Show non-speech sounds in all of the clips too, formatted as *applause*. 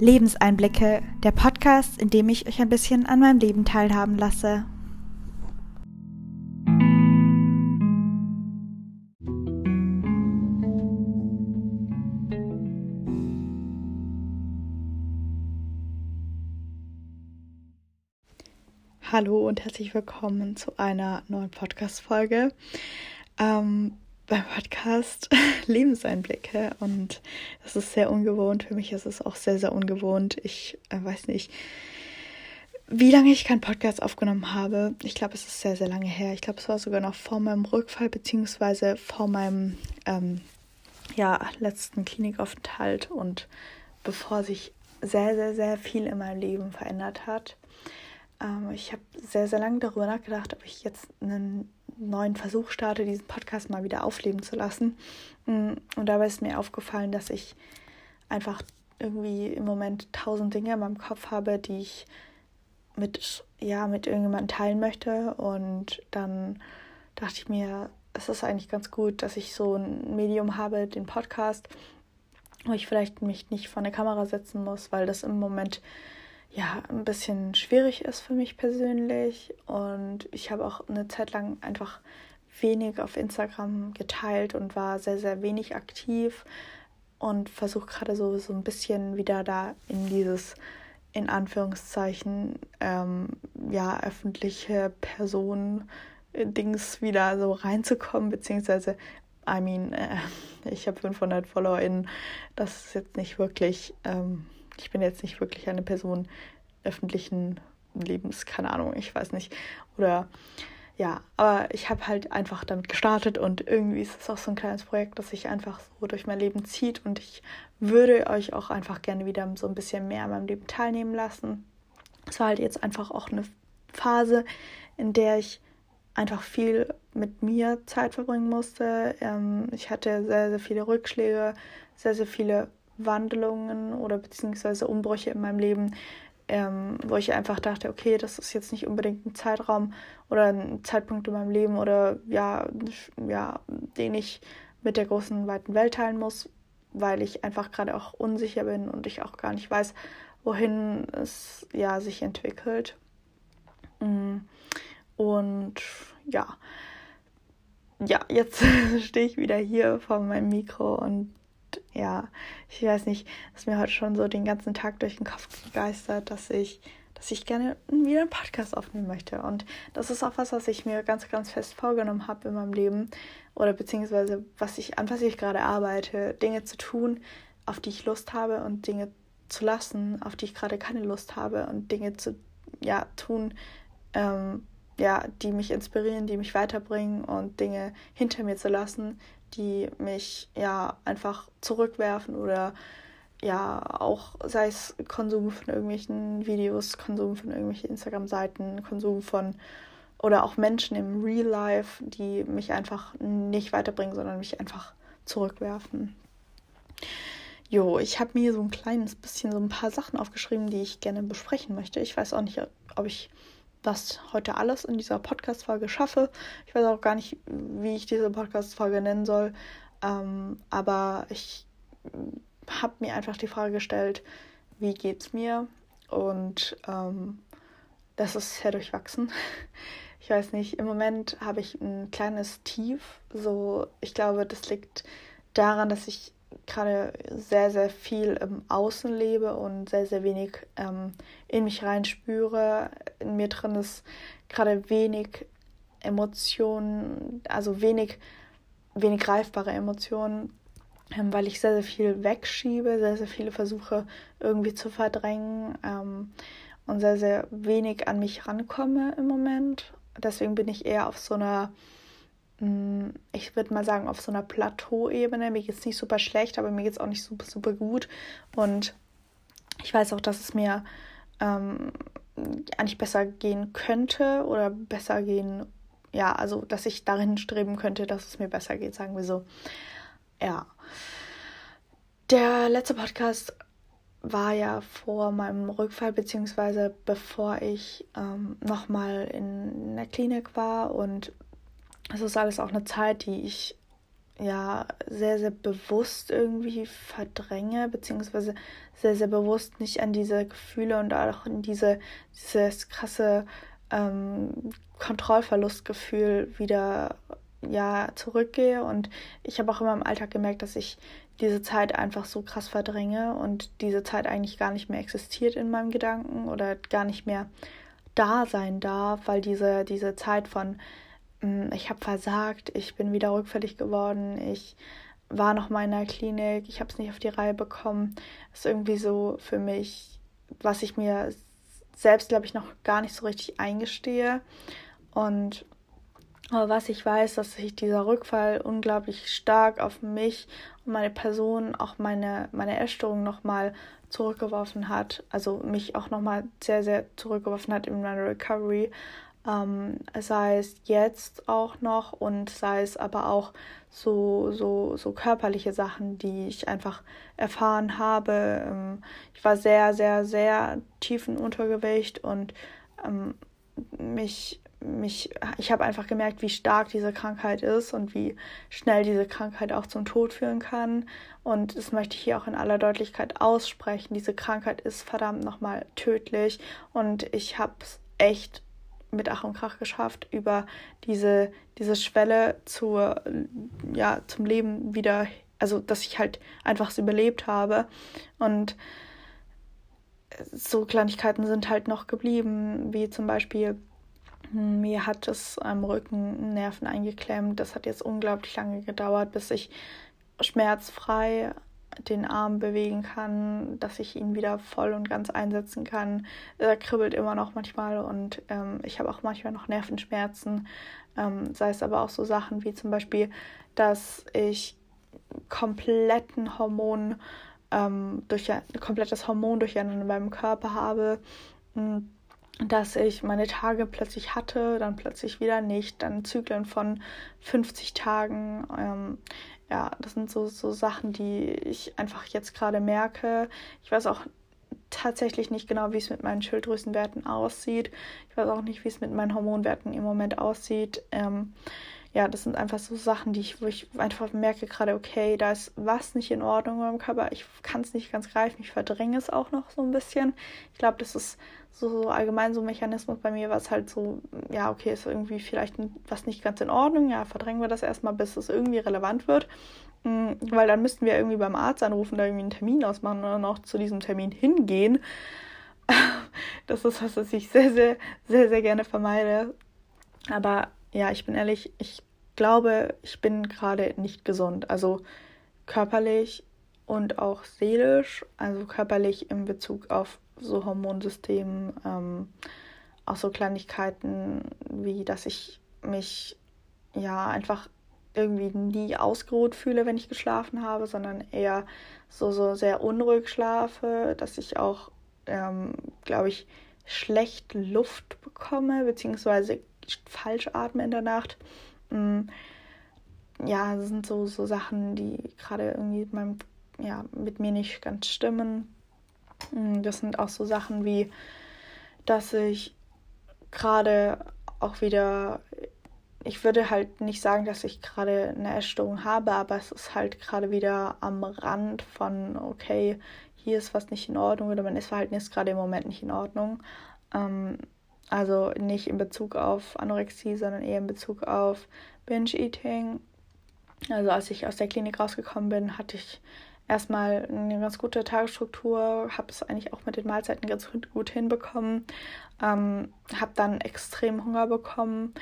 Lebenseinblicke, der Podcast, in dem ich euch ein bisschen an meinem Leben teilhaben lasse. Hallo und herzlich willkommen zu einer neuen Podcast-Folge. Ähm, beim Podcast *laughs* Lebenseinblicke und das ist sehr ungewohnt. Für mich ist es auch sehr, sehr ungewohnt. Ich äh, weiß nicht, wie lange ich keinen Podcast aufgenommen habe. Ich glaube, es ist sehr, sehr lange her. Ich glaube, es war sogar noch vor meinem Rückfall, beziehungsweise vor meinem ähm, ja, letzten Klinikaufenthalt und bevor sich sehr, sehr, sehr viel in meinem Leben verändert hat. Ähm, ich habe sehr, sehr lange darüber nachgedacht, ob ich jetzt einen neuen Versuch starte, diesen Podcast mal wieder aufleben zu lassen. Mm, und dabei ist mir aufgefallen, dass ich einfach irgendwie im Moment tausend Dinge in meinem Kopf habe, die ich mit, ja, mit irgendjemandem teilen möchte. Und dann dachte ich mir, es ist eigentlich ganz gut, dass ich so ein Medium habe, den Podcast, wo ich vielleicht mich nicht vor eine Kamera setzen muss, weil das im Moment ja ein bisschen schwierig ist für mich persönlich. Und ich habe auch eine Zeit lang einfach wenig auf Instagram geteilt und war sehr, sehr wenig aktiv und versuche gerade so, so ein bisschen wieder da in dieses, in Anführungszeichen, ähm, ja, öffentliche Person äh, wieder so reinzukommen, beziehungsweise, I mean, äh, *laughs* ich habe 500 FollowerInnen, das ist jetzt nicht wirklich, ähm, ich bin jetzt nicht wirklich eine Person öffentlichen Lebens, keine Ahnung, ich weiß nicht. Oder ja, aber ich habe halt einfach damit gestartet und irgendwie ist es auch so ein kleines Projekt, das sich einfach so durch mein Leben zieht und ich würde euch auch einfach gerne wieder so ein bisschen mehr an meinem Leben teilnehmen lassen. Es war halt jetzt einfach auch eine Phase, in der ich einfach viel mit mir Zeit verbringen musste. Ähm, ich hatte sehr, sehr viele Rückschläge, sehr, sehr viele Wandlungen oder beziehungsweise Umbrüche in meinem Leben, ähm, wo ich einfach dachte, okay, das ist jetzt nicht unbedingt ein Zeitraum oder ein Zeitpunkt in meinem Leben oder ja, ja, den ich mit der großen weiten Welt teilen muss, weil ich einfach gerade auch unsicher bin und ich auch gar nicht weiß, wohin es ja sich entwickelt. Mm. Und ja, ja, jetzt *laughs* stehe ich wieder hier vor meinem Mikro und ja, ich weiß nicht, ist mir heute schon so den ganzen Tag durch den Kopf gegeistert, dass ich, dass ich gerne wieder einen Podcast aufnehmen möchte. Und das ist auch was, was ich mir ganz, ganz fest vorgenommen habe in meinem Leben. Oder beziehungsweise was ich, an was ich gerade arbeite, Dinge zu tun, auf die ich Lust habe und Dinge zu lassen, auf die ich gerade keine Lust habe und Dinge zu ja, tun, ähm, ja, die mich inspirieren, die mich weiterbringen und Dinge hinter mir zu lassen, die mich ja einfach zurückwerfen oder ja auch sei es Konsum von irgendwelchen Videos, Konsum von irgendwelchen Instagram-Seiten, Konsum von oder auch Menschen im Real Life, die mich einfach nicht weiterbringen, sondern mich einfach zurückwerfen. Jo, ich habe mir so ein kleines bisschen so ein paar Sachen aufgeschrieben, die ich gerne besprechen möchte. Ich weiß auch nicht, ob ich das heute alles in dieser Podcast-Folge schaffe. Ich weiß auch gar nicht, wie ich diese Podcast-Folge nennen soll. Ähm, aber ich habe mir einfach die Frage gestellt, wie geht's mir? Und ähm, das ist sehr durchwachsen. Ich weiß nicht, im Moment habe ich ein kleines Tief. So, ich glaube, das liegt daran, dass ich gerade sehr, sehr viel im Außen lebe und sehr, sehr wenig ähm, in mich reinspüre. In mir drin ist gerade wenig Emotionen, also wenig, wenig greifbare Emotionen, ähm, weil ich sehr, sehr viel wegschiebe, sehr, sehr viele versuche irgendwie zu verdrängen ähm, und sehr, sehr wenig an mich rankomme im Moment. Deswegen bin ich eher auf so einer ich würde mal sagen, auf so einer Plateauebene. Mir geht es nicht super schlecht, aber mir geht es auch nicht super, super gut. Und ich weiß auch, dass es mir ähm, eigentlich besser gehen könnte oder besser gehen, ja, also dass ich darin streben könnte, dass es mir besser geht, sagen wir so. Ja. Der letzte Podcast war ja vor meinem Rückfall, beziehungsweise bevor ich ähm, nochmal in der Klinik war und es ist alles auch eine Zeit, die ich ja sehr, sehr bewusst irgendwie verdränge, beziehungsweise sehr, sehr bewusst nicht an diese Gefühle und auch in diese, dieses krasse ähm, Kontrollverlustgefühl wieder ja zurückgehe. Und ich habe auch immer im Alltag gemerkt, dass ich diese Zeit einfach so krass verdränge und diese Zeit eigentlich gar nicht mehr existiert in meinem Gedanken oder gar nicht mehr da sein darf, weil diese, diese Zeit von ich habe versagt, ich bin wieder rückfällig geworden, ich war noch mal in der Klinik, ich habe es nicht auf die Reihe bekommen, ist irgendwie so für mich, was ich mir selbst, glaube ich, noch gar nicht so richtig eingestehe. Und aber was ich weiß, dass sich dieser Rückfall unglaublich stark auf mich und meine Person, auch meine, meine Essstörung nochmal zurückgeworfen hat. Also mich auch nochmal sehr, sehr zurückgeworfen hat in meiner Recovery. Ähm, sei es jetzt auch noch und sei es aber auch so, so, so körperliche Sachen, die ich einfach erfahren habe. Ähm, ich war sehr, sehr, sehr tiefen Untergewicht und ähm, mich, mich, ich habe einfach gemerkt, wie stark diese Krankheit ist und wie schnell diese Krankheit auch zum Tod führen kann. Und das möchte ich hier auch in aller Deutlichkeit aussprechen. Diese Krankheit ist verdammt nochmal tödlich und ich habe es echt mit Ach und Krach geschafft, über diese, diese Schwelle zur, ja, zum Leben wieder, also dass ich halt einfach so überlebt habe. Und so Kleinigkeiten sind halt noch geblieben, wie zum Beispiel, hm, mir hat es am Rücken Nerven eingeklemmt. Das hat jetzt unglaublich lange gedauert, bis ich schmerzfrei den Arm bewegen kann, dass ich ihn wieder voll und ganz einsetzen kann. Er kribbelt immer noch manchmal und ähm, ich habe auch manchmal noch Nervenschmerzen. Ähm, sei es aber auch so Sachen wie zum Beispiel, dass ich kompletten Hormon ähm, durch komplettes Hormon durcheinander in meinem Körper habe. Hm, dass ich meine Tage plötzlich hatte, dann plötzlich wieder nicht, dann Zyklen von 50 Tagen. Ähm, ja, das sind so, so Sachen, die ich einfach jetzt gerade merke. Ich weiß auch tatsächlich nicht genau, wie es mit meinen Schilddrüsenwerten aussieht. Ich weiß auch nicht, wie es mit meinen Hormonwerten im Moment aussieht. Ähm, ja, das sind einfach so Sachen, die ich, wo ich einfach merke gerade, okay, da ist was nicht in Ordnung meinem Körper. Ich kann es nicht ganz greifen, ich verdränge es auch noch so ein bisschen. Ich glaube, das ist so, so allgemein so ein Mechanismus bei mir, was halt so, ja, okay, ist irgendwie vielleicht was nicht ganz in Ordnung. Ja, verdrängen wir das erstmal, bis es irgendwie relevant wird. Mhm, weil dann müssten wir irgendwie beim Arzt anrufen, da irgendwie einen Termin ausmachen dann auch zu diesem Termin hingehen. *laughs* Das ist was, was ich sehr, sehr, sehr, sehr gerne vermeide. Aber ja, ich bin ehrlich, ich glaube, ich bin gerade nicht gesund. Also körperlich und auch seelisch. Also körperlich in Bezug auf so Hormonsystemen, ähm, auch so Kleinigkeiten wie, dass ich mich ja einfach irgendwie nie ausgeruht fühle, wenn ich geschlafen habe, sondern eher so, so sehr unruhig schlafe, dass ich auch, ähm, glaube ich, schlecht Luft bekomme, beziehungsweise falsch atme in der Nacht. Mm, ja, das sind so, so Sachen, die gerade irgendwie mit, meinem, ja, mit mir nicht ganz stimmen. Mm, das sind auch so Sachen wie, dass ich gerade auch wieder, ich würde halt nicht sagen, dass ich gerade eine Essstörung habe, aber es ist halt gerade wieder am Rand von, okay, hier ist was nicht in Ordnung oder mein Essverhalten ist gerade im Moment nicht in Ordnung. Ähm, also nicht in Bezug auf Anorexie, sondern eher in Bezug auf Binge-Eating. Also als ich aus der Klinik rausgekommen bin, hatte ich erstmal eine ganz gute Tagesstruktur, habe es eigentlich auch mit den Mahlzeiten ganz gut hinbekommen, ähm, habe dann extrem Hunger bekommen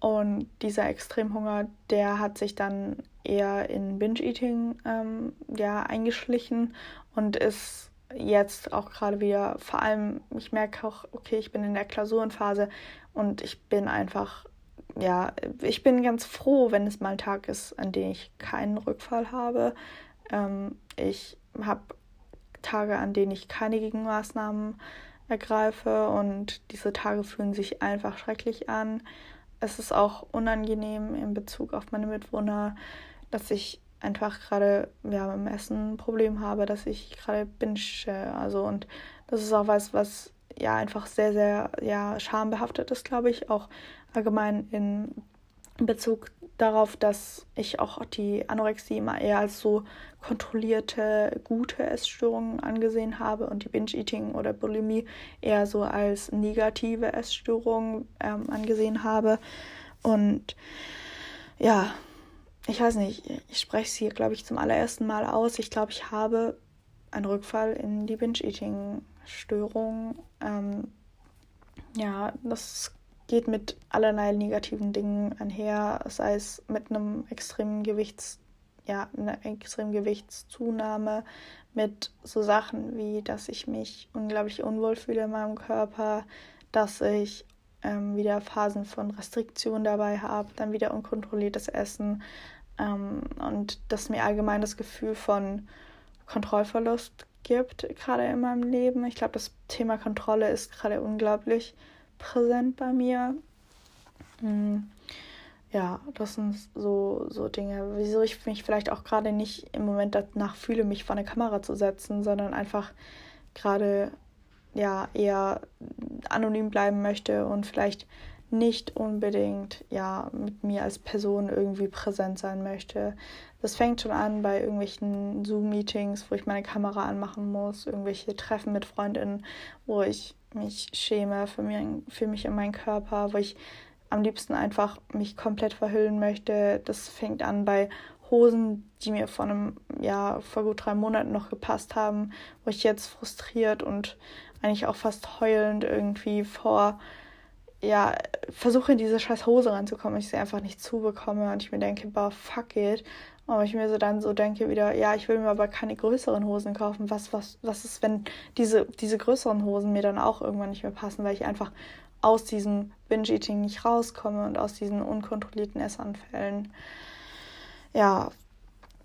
und dieser Extremhunger, der hat sich dann eher in Binge-Eating ähm, ja, eingeschlichen und ist jetzt auch gerade wieder, vor allem, ich merke auch, okay, ich bin in der Klausurenphase und ich bin einfach, ja, ich bin ganz froh, wenn es mal ein Tag ist, an dem ich keinen Rückfall habe. Ähm, ich habe Tage, an denen ich keine Gegenmaßnahmen ergreife und diese Tage fühlen sich einfach schrecklich an. Es ist auch unangenehm in Bezug auf meine Mitwohner, dass ich einfach gerade ja, im Essen ein Problem habe, dass ich gerade binge. Also und das ist auch was, was ja einfach sehr, sehr ja, schambehaftet ist, glaube ich, auch allgemein in in Bezug darauf, dass ich auch die Anorexie immer eher als so kontrollierte, gute Essstörungen angesehen habe und die Binge-Eating oder Bulimie eher so als negative Essstörungen ähm, angesehen habe. Und ja, ich weiß nicht, ich spreche es hier, glaube ich, zum allerersten Mal aus. Ich glaube, ich habe einen Rückfall in die Binge-Eating-Störung. Ähm, ja, das geht mit allerlei negativen Dingen einher, sei es mit einem extremen Gewichts, ja, einer extremen Gewichtszunahme, mit so Sachen wie, dass ich mich unglaublich unwohl fühle in meinem Körper, dass ich ähm, wieder Phasen von Restriktion dabei habe, dann wieder unkontrolliertes Essen ähm, und dass mir allgemein das Gefühl von Kontrollverlust gibt, gerade in meinem Leben. Ich glaube, das Thema Kontrolle ist gerade unglaublich präsent bei mir. Hm. Ja, das sind so, so Dinge, wieso ich mich vielleicht auch gerade nicht im Moment danach fühle, mich vor eine Kamera zu setzen, sondern einfach gerade ja eher anonym bleiben möchte und vielleicht nicht unbedingt ja mit mir als Person irgendwie präsent sein möchte. Das fängt schon an bei irgendwelchen Zoom-Meetings, wo ich meine Kamera anmachen muss, irgendwelche Treffen mit Freundinnen, wo ich mich schäme für, mir, für mich und meinen Körper, wo ich am liebsten einfach mich komplett verhüllen möchte. Das fängt an bei Hosen, die mir vor einem, ja, vor gut drei Monaten noch gepasst haben, wo ich jetzt frustriert und eigentlich auch fast heulend irgendwie vor, ja, versuche in diese scheiß Hose ranzukommen, ich sie einfach nicht zubekomme und ich mir denke, boah, fuck it. Aber ich mir so dann so denke wieder, ja, ich will mir aber keine größeren Hosen kaufen. Was, was, was ist, wenn diese, diese größeren Hosen mir dann auch irgendwann nicht mehr passen, weil ich einfach aus diesem Binge-Eating nicht rauskomme und aus diesen unkontrollierten Essanfällen. Ja,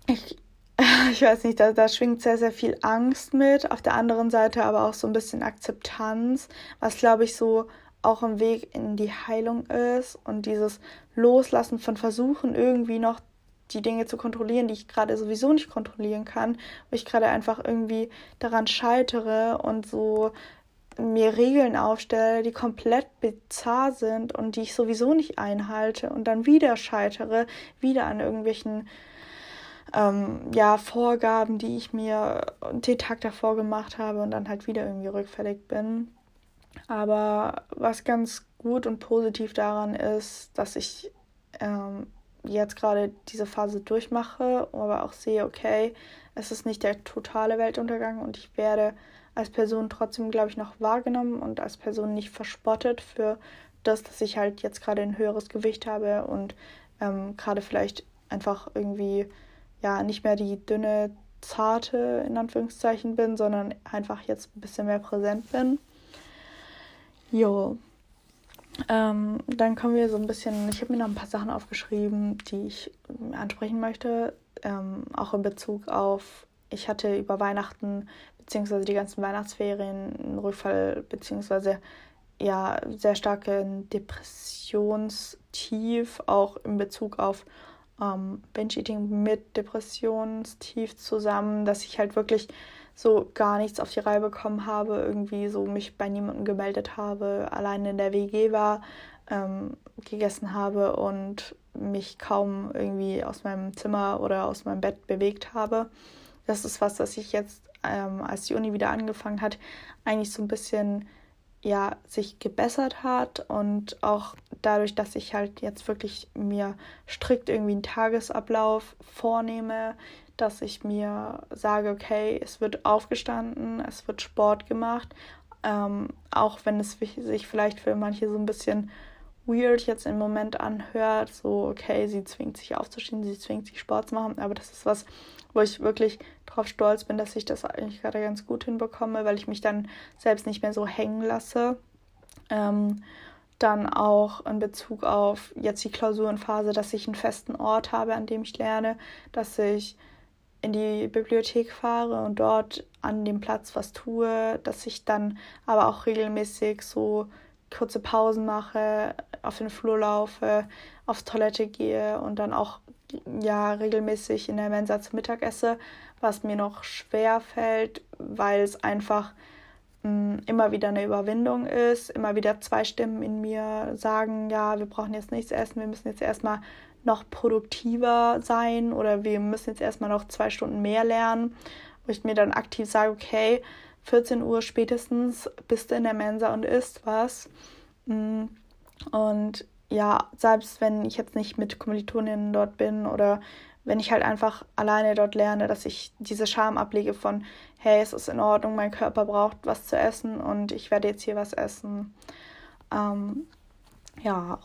ich, *laughs* ich weiß nicht, da, da schwingt sehr, sehr viel Angst mit. Auf der anderen Seite aber auch so ein bisschen Akzeptanz, was glaube ich so auch ein Weg in die Heilung ist und dieses Loslassen von Versuchen irgendwie noch die Dinge zu kontrollieren, die ich gerade sowieso nicht kontrollieren kann, wo ich gerade einfach irgendwie daran scheitere und so mir Regeln aufstelle, die komplett bizarr sind und die ich sowieso nicht einhalte und dann wieder scheitere, wieder an irgendwelchen ähm, ja, Vorgaben, die ich mir den Tag davor gemacht habe und dann halt wieder irgendwie rückfällig bin. Aber was ganz gut und positiv daran ist, dass ich ähm, jetzt gerade diese Phase durchmache, aber auch sehe, okay, es ist nicht der totale Weltuntergang und ich werde als Person trotzdem, glaube ich, noch wahrgenommen und als Person nicht verspottet für das, dass ich halt jetzt gerade ein höheres Gewicht habe und ähm, gerade vielleicht einfach irgendwie ja nicht mehr die dünne, zarte in Anführungszeichen bin, sondern einfach jetzt ein bisschen mehr präsent bin. Jo, ähm, dann kommen wir so ein bisschen, ich habe mir noch ein paar Sachen aufgeschrieben, die ich ansprechen möchte, ähm, auch in Bezug auf, ich hatte über Weihnachten beziehungsweise die ganzen Weihnachtsferien einen Rückfall beziehungsweise ja sehr starke Depressionstief, auch in Bezug auf ähm, Binge-Eating mit Depressionstief zusammen, dass ich halt wirklich so gar nichts auf die Reihe bekommen habe, irgendwie so mich bei niemandem gemeldet habe, allein in der WG war, ähm, gegessen habe und mich kaum irgendwie aus meinem Zimmer oder aus meinem Bett bewegt habe. Das ist was, das ich jetzt, ähm, als die Uni wieder angefangen hat, eigentlich so ein bisschen ja sich gebessert hat und auch dadurch, dass ich halt jetzt wirklich mir strikt irgendwie einen Tagesablauf vornehme, dass ich mir sage, okay, es wird aufgestanden, es wird Sport gemacht, ähm, auch wenn es sich vielleicht für manche so ein bisschen weird jetzt im Moment anhört, so okay, sie zwingt sich aufzustehen, sie zwingt sich Sport zu machen, aber das ist was, wo ich wirklich drauf stolz bin, dass ich das eigentlich gerade ganz gut hinbekomme, weil ich mich dann selbst nicht mehr so hängen lasse. Ähm, dann auch in Bezug auf jetzt die Klausurenphase, dass ich einen festen Ort habe, an dem ich lerne, dass ich in die Bibliothek fahre und dort an dem Platz was tue, dass ich dann aber auch regelmäßig so kurze Pausen mache, auf den Flur laufe, auf Toilette gehe und dann auch ja regelmäßig in der Mensa zu Mittag esse, was mir noch schwer fällt, weil es einfach mh, immer wieder eine Überwindung ist, immer wieder zwei Stimmen in mir sagen, ja, wir brauchen jetzt nichts essen, wir müssen jetzt erstmal noch produktiver sein oder wir müssen jetzt erstmal noch zwei Stunden mehr lernen, wo ich mir dann aktiv sage, okay, 14 Uhr spätestens bist du in der Mensa und isst was. Mm, und ja, selbst wenn ich jetzt nicht mit Kommilitoninnen dort bin oder wenn ich halt einfach alleine dort lerne, dass ich diese Scham ablege von, hey, es ist in Ordnung, mein Körper braucht was zu essen und ich werde jetzt hier was essen. Ähm, ja,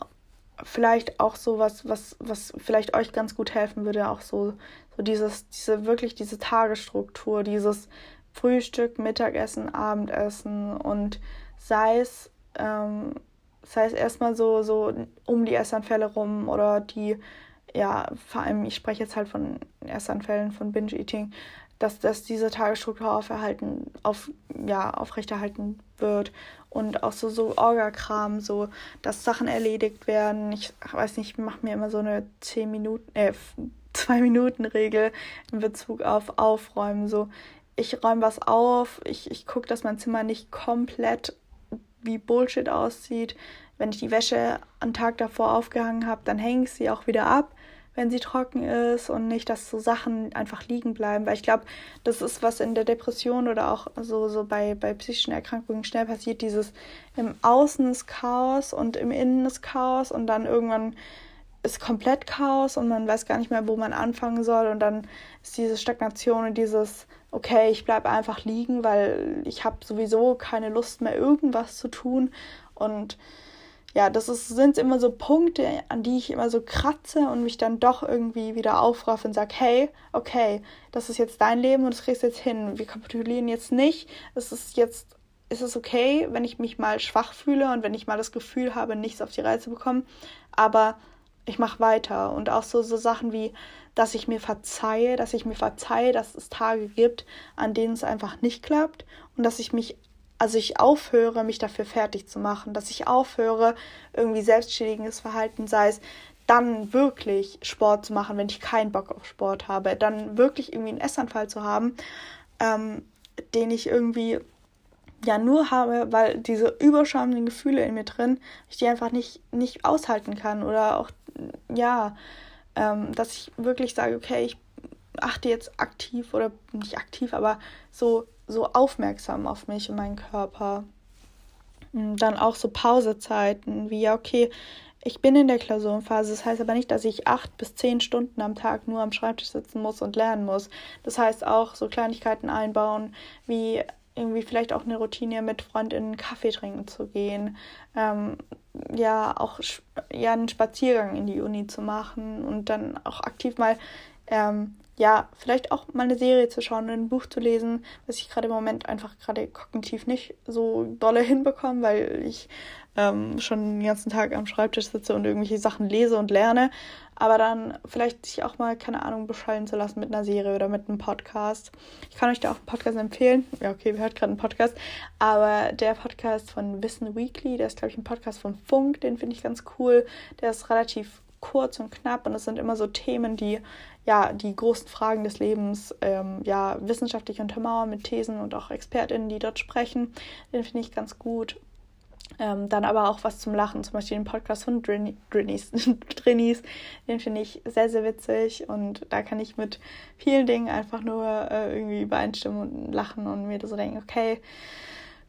vielleicht auch so was, was, was vielleicht euch ganz gut helfen würde, auch so, so dieses, diese, wirklich diese Tagesstruktur, dieses Frühstück, Mittagessen, Abendessen und sei es, ähm, sei es erstmal so, so um die Essanfälle rum oder die, ja, vor allem, ich spreche jetzt halt von Essanfällen, von Binge-Eating, dass, dass diese Tagesstruktur auferhalten, auf, ja, aufrechterhalten wird und auch so, so Orga-Kram, so, dass Sachen erledigt werden. Ich weiß nicht, ich mache mir immer so eine 10 Minuten, äh, 2 Minuten Regel in Bezug auf Aufräumen. So, ich räume was auf, ich, ich gucke, dass mein Zimmer nicht komplett wie Bullshit aussieht. Wenn ich die Wäsche am Tag davor aufgehangen habe, dann hänge ich sie auch wieder ab wenn sie trocken ist und nicht, dass so Sachen einfach liegen bleiben. Weil ich glaube, das ist, was in der Depression oder auch so, so bei, bei psychischen Erkrankungen schnell passiert, dieses im Außen ist Chaos und im Innen ist Chaos und dann irgendwann ist komplett Chaos und man weiß gar nicht mehr, wo man anfangen soll und dann ist diese Stagnation und dieses, okay, ich bleibe einfach liegen, weil ich habe sowieso keine Lust mehr, irgendwas zu tun und ja, das ist, sind immer so Punkte, an die ich immer so kratze und mich dann doch irgendwie wieder aufraffe und sage, hey, okay, das ist jetzt dein Leben und das kriegst du jetzt hin. Wir kapitulieren jetzt nicht. Es ist jetzt, ist es okay, wenn ich mich mal schwach fühle und wenn ich mal das Gefühl habe, nichts auf die Reihe zu bekommen. Aber ich mache weiter. Und auch so, so Sachen wie, dass ich mir verzeihe, dass ich mir verzeihe, dass es Tage gibt, an denen es einfach nicht klappt und dass ich mich also ich aufhöre, mich dafür fertig zu machen, dass ich aufhöre, irgendwie selbstschädigendes Verhalten, sei es dann wirklich Sport zu machen, wenn ich keinen Bock auf Sport habe, dann wirklich irgendwie einen Essanfall zu haben, ähm, den ich irgendwie ja nur habe, weil diese überschäumenden Gefühle in mir drin, ich die einfach nicht, nicht aushalten kann oder auch, ja, ähm, dass ich wirklich sage, okay, ich achte jetzt aktiv oder nicht aktiv, aber so so aufmerksam auf mich und meinen Körper. Und dann auch so Pausezeiten, wie ja, okay, ich bin in der Klausurenphase. Das heißt aber nicht, dass ich acht bis zehn Stunden am Tag nur am Schreibtisch sitzen muss und lernen muss. Das heißt auch so Kleinigkeiten einbauen, wie irgendwie vielleicht auch eine Routine mit Freundinnen Kaffee trinken zu gehen, ähm, ja auch ja einen Spaziergang in die Uni zu machen und dann auch aktiv mal ähm, ja, vielleicht auch mal eine Serie zu schauen, ein Buch zu lesen, was ich gerade im Moment einfach gerade kognitiv nicht so dolle hinbekomme, weil ich ähm, schon den ganzen Tag am Schreibtisch sitze und irgendwelche Sachen lese und lerne. Aber dann vielleicht sich auch mal, keine Ahnung, beschallen zu lassen mit einer Serie oder mit einem Podcast. Ich kann euch da auch einen Podcast empfehlen. Ja, okay, wir hört gerade einen Podcast. Aber der Podcast von Wissen Weekly, der ist, glaube ich, ein Podcast von Funk, den finde ich ganz cool. Der ist relativ kurz und knapp und es sind immer so Themen, die ja die großen Fragen des Lebens ähm, ja wissenschaftlich untermauern mit Thesen und auch ExpertInnen, die dort sprechen. Den finde ich ganz gut. Ähm, dann aber auch was zum Lachen, zum Beispiel den Podcast von Drinnies, *laughs* Drinnies den finde ich sehr, sehr witzig und da kann ich mit vielen Dingen einfach nur äh, irgendwie übereinstimmen und lachen und mir so denken, okay,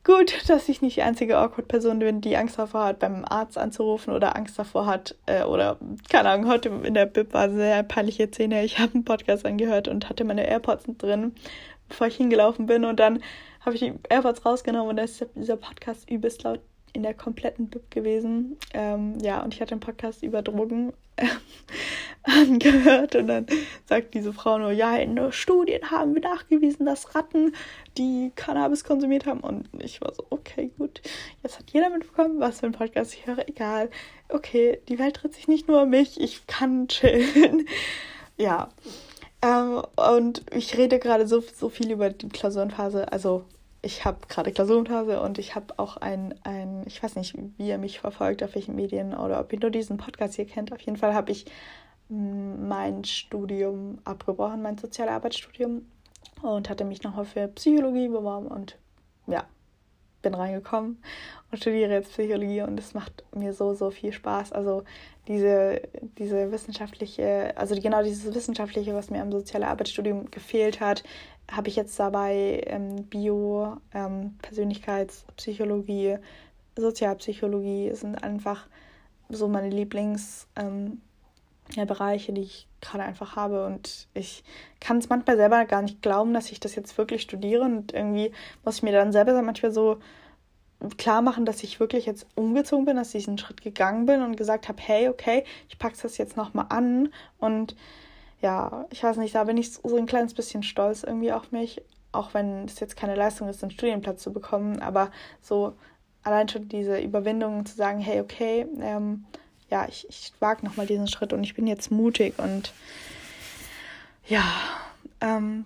gut, *laughs* dass ich nicht die einzige Awkward-Person bin, die Angst davor hat, beim Arzt anzurufen oder Angst davor hat, äh, oder keine Ahnung, heute in der Bib war sehr peinliche Szene. Ich *laughs* habe einen Podcast angehört und hatte meine AirPods drin, bevor ich hingelaufen bin und dann habe ich die AirPods rausgenommen und da ist dieser Podcast übelst laut in der kompletten Bib gewesen. Ähm, ja, und ich hatte einen Podcast über Drogen äh, *laughs* angehört und dann sagt diese Frau nur, ja, in Studien haben wir nachgewiesen, dass Ratten, die Cannabis konsumiert haben. Und ich war so, okay, gut, jetzt hat jeder mitbekommen, was für ein Podcast ich höre, egal. Okay, die Welt dreht sich nicht nur um mich, ich kann chillen. *laughs* ja. Ähm, und ich rede gerade so, so viel über die Klausurenphase, also ich habe gerade Klausurenphase und ich habe auch ein, ein, ich weiß nicht, wie ihr mich verfolgt, auf welchen Medien oder ob ihr nur diesen Podcast hier kennt. Auf jeden Fall habe ich mm, mein Studium abgebrochen, mein Sozialarbeitsstudium und hatte mich nochmal für Psychologie beworben und ja, bin reingekommen und studiere jetzt Psychologie und es macht mir so, so viel Spaß. Also diese, diese wissenschaftliche, also genau dieses Wissenschaftliche, was mir am sozialen Arbeitsstudium gefehlt hat, habe ich jetzt dabei ähm, Bio, ähm, Persönlichkeitspsychologie, Sozialpsychologie sind einfach so meine Lieblings ähm, die ich gerade einfach habe. Und ich kann es manchmal selber gar nicht glauben, dass ich das jetzt wirklich studiere. Und irgendwie muss ich mir dann selber manchmal so klar machen, dass ich wirklich jetzt umgezogen bin, dass ich diesen Schritt gegangen bin und gesagt habe, hey, okay, ich packe das jetzt nochmal an. Und ja, ich weiß nicht, da bin ich so ein kleines bisschen stolz irgendwie auf mich, auch wenn es jetzt keine Leistung ist, einen Studienplatz zu bekommen, aber so allein schon diese Überwindung zu sagen, hey, okay, ähm, ja, ich, ich wage nochmal diesen Schritt und ich bin jetzt mutig und ja, ähm,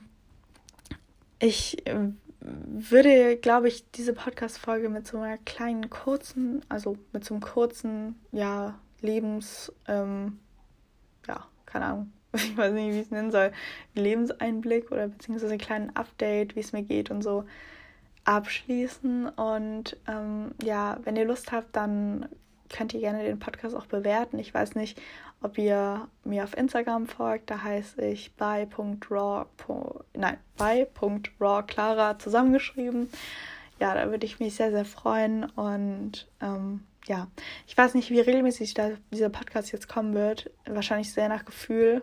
ich äh, würde, glaube ich, diese Podcast-Folge mit so einer kleinen, kurzen, also mit so einem kurzen, ja, Lebens, ähm, ja, keine Ahnung, *laughs* ich weiß nicht, wie ich es nennen soll, Lebenseinblick oder beziehungsweise einen kleinen Update, wie es mir geht und so abschließen. Und ähm, ja, wenn ihr Lust habt, dann könnt ihr gerne den Podcast auch bewerten. Ich weiß nicht, ob ihr mir auf Instagram folgt. Da heiße ich by.raw, nein, by.rawclara zusammengeschrieben. Ja, da würde ich mich sehr, sehr freuen. Und ähm, ja, ich weiß nicht, wie regelmäßig dieser Podcast jetzt kommen wird. Wahrscheinlich sehr nach Gefühl,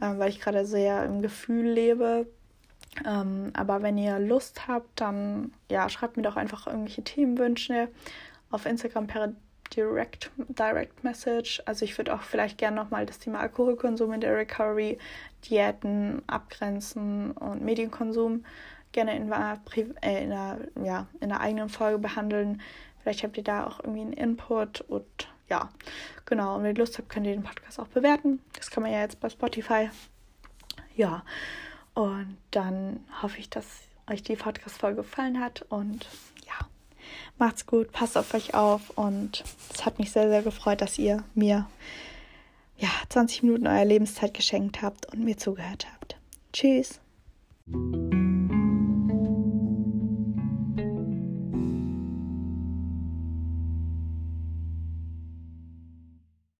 äh, weil ich gerade sehr im Gefühl lebe. Ähm, aber wenn ihr Lust habt, dann ja, schreibt mir doch einfach irgendwelche Themenwünsche auf Instagram per Direct, Direct Message. Also ich würde auch vielleicht gerne nochmal das Thema Alkoholkonsum in der Recovery, Diäten, Abgrenzen und Medienkonsum gerne in einer, äh, in einer, ja, in einer eigenen Folge behandeln. Vielleicht habt ihr da auch irgendwie einen Input und ja, genau. Und wenn ihr Lust habt, könnt ihr den Podcast auch bewerten. Das kann man ja jetzt bei Spotify. Ja, und dann hoffe ich, dass euch die Podcast-Folge gefallen hat und Macht's gut, passt auf euch auf und es hat mich sehr, sehr gefreut, dass ihr mir ja 20 Minuten eurer Lebenszeit geschenkt habt und mir zugehört habt. Tschüss.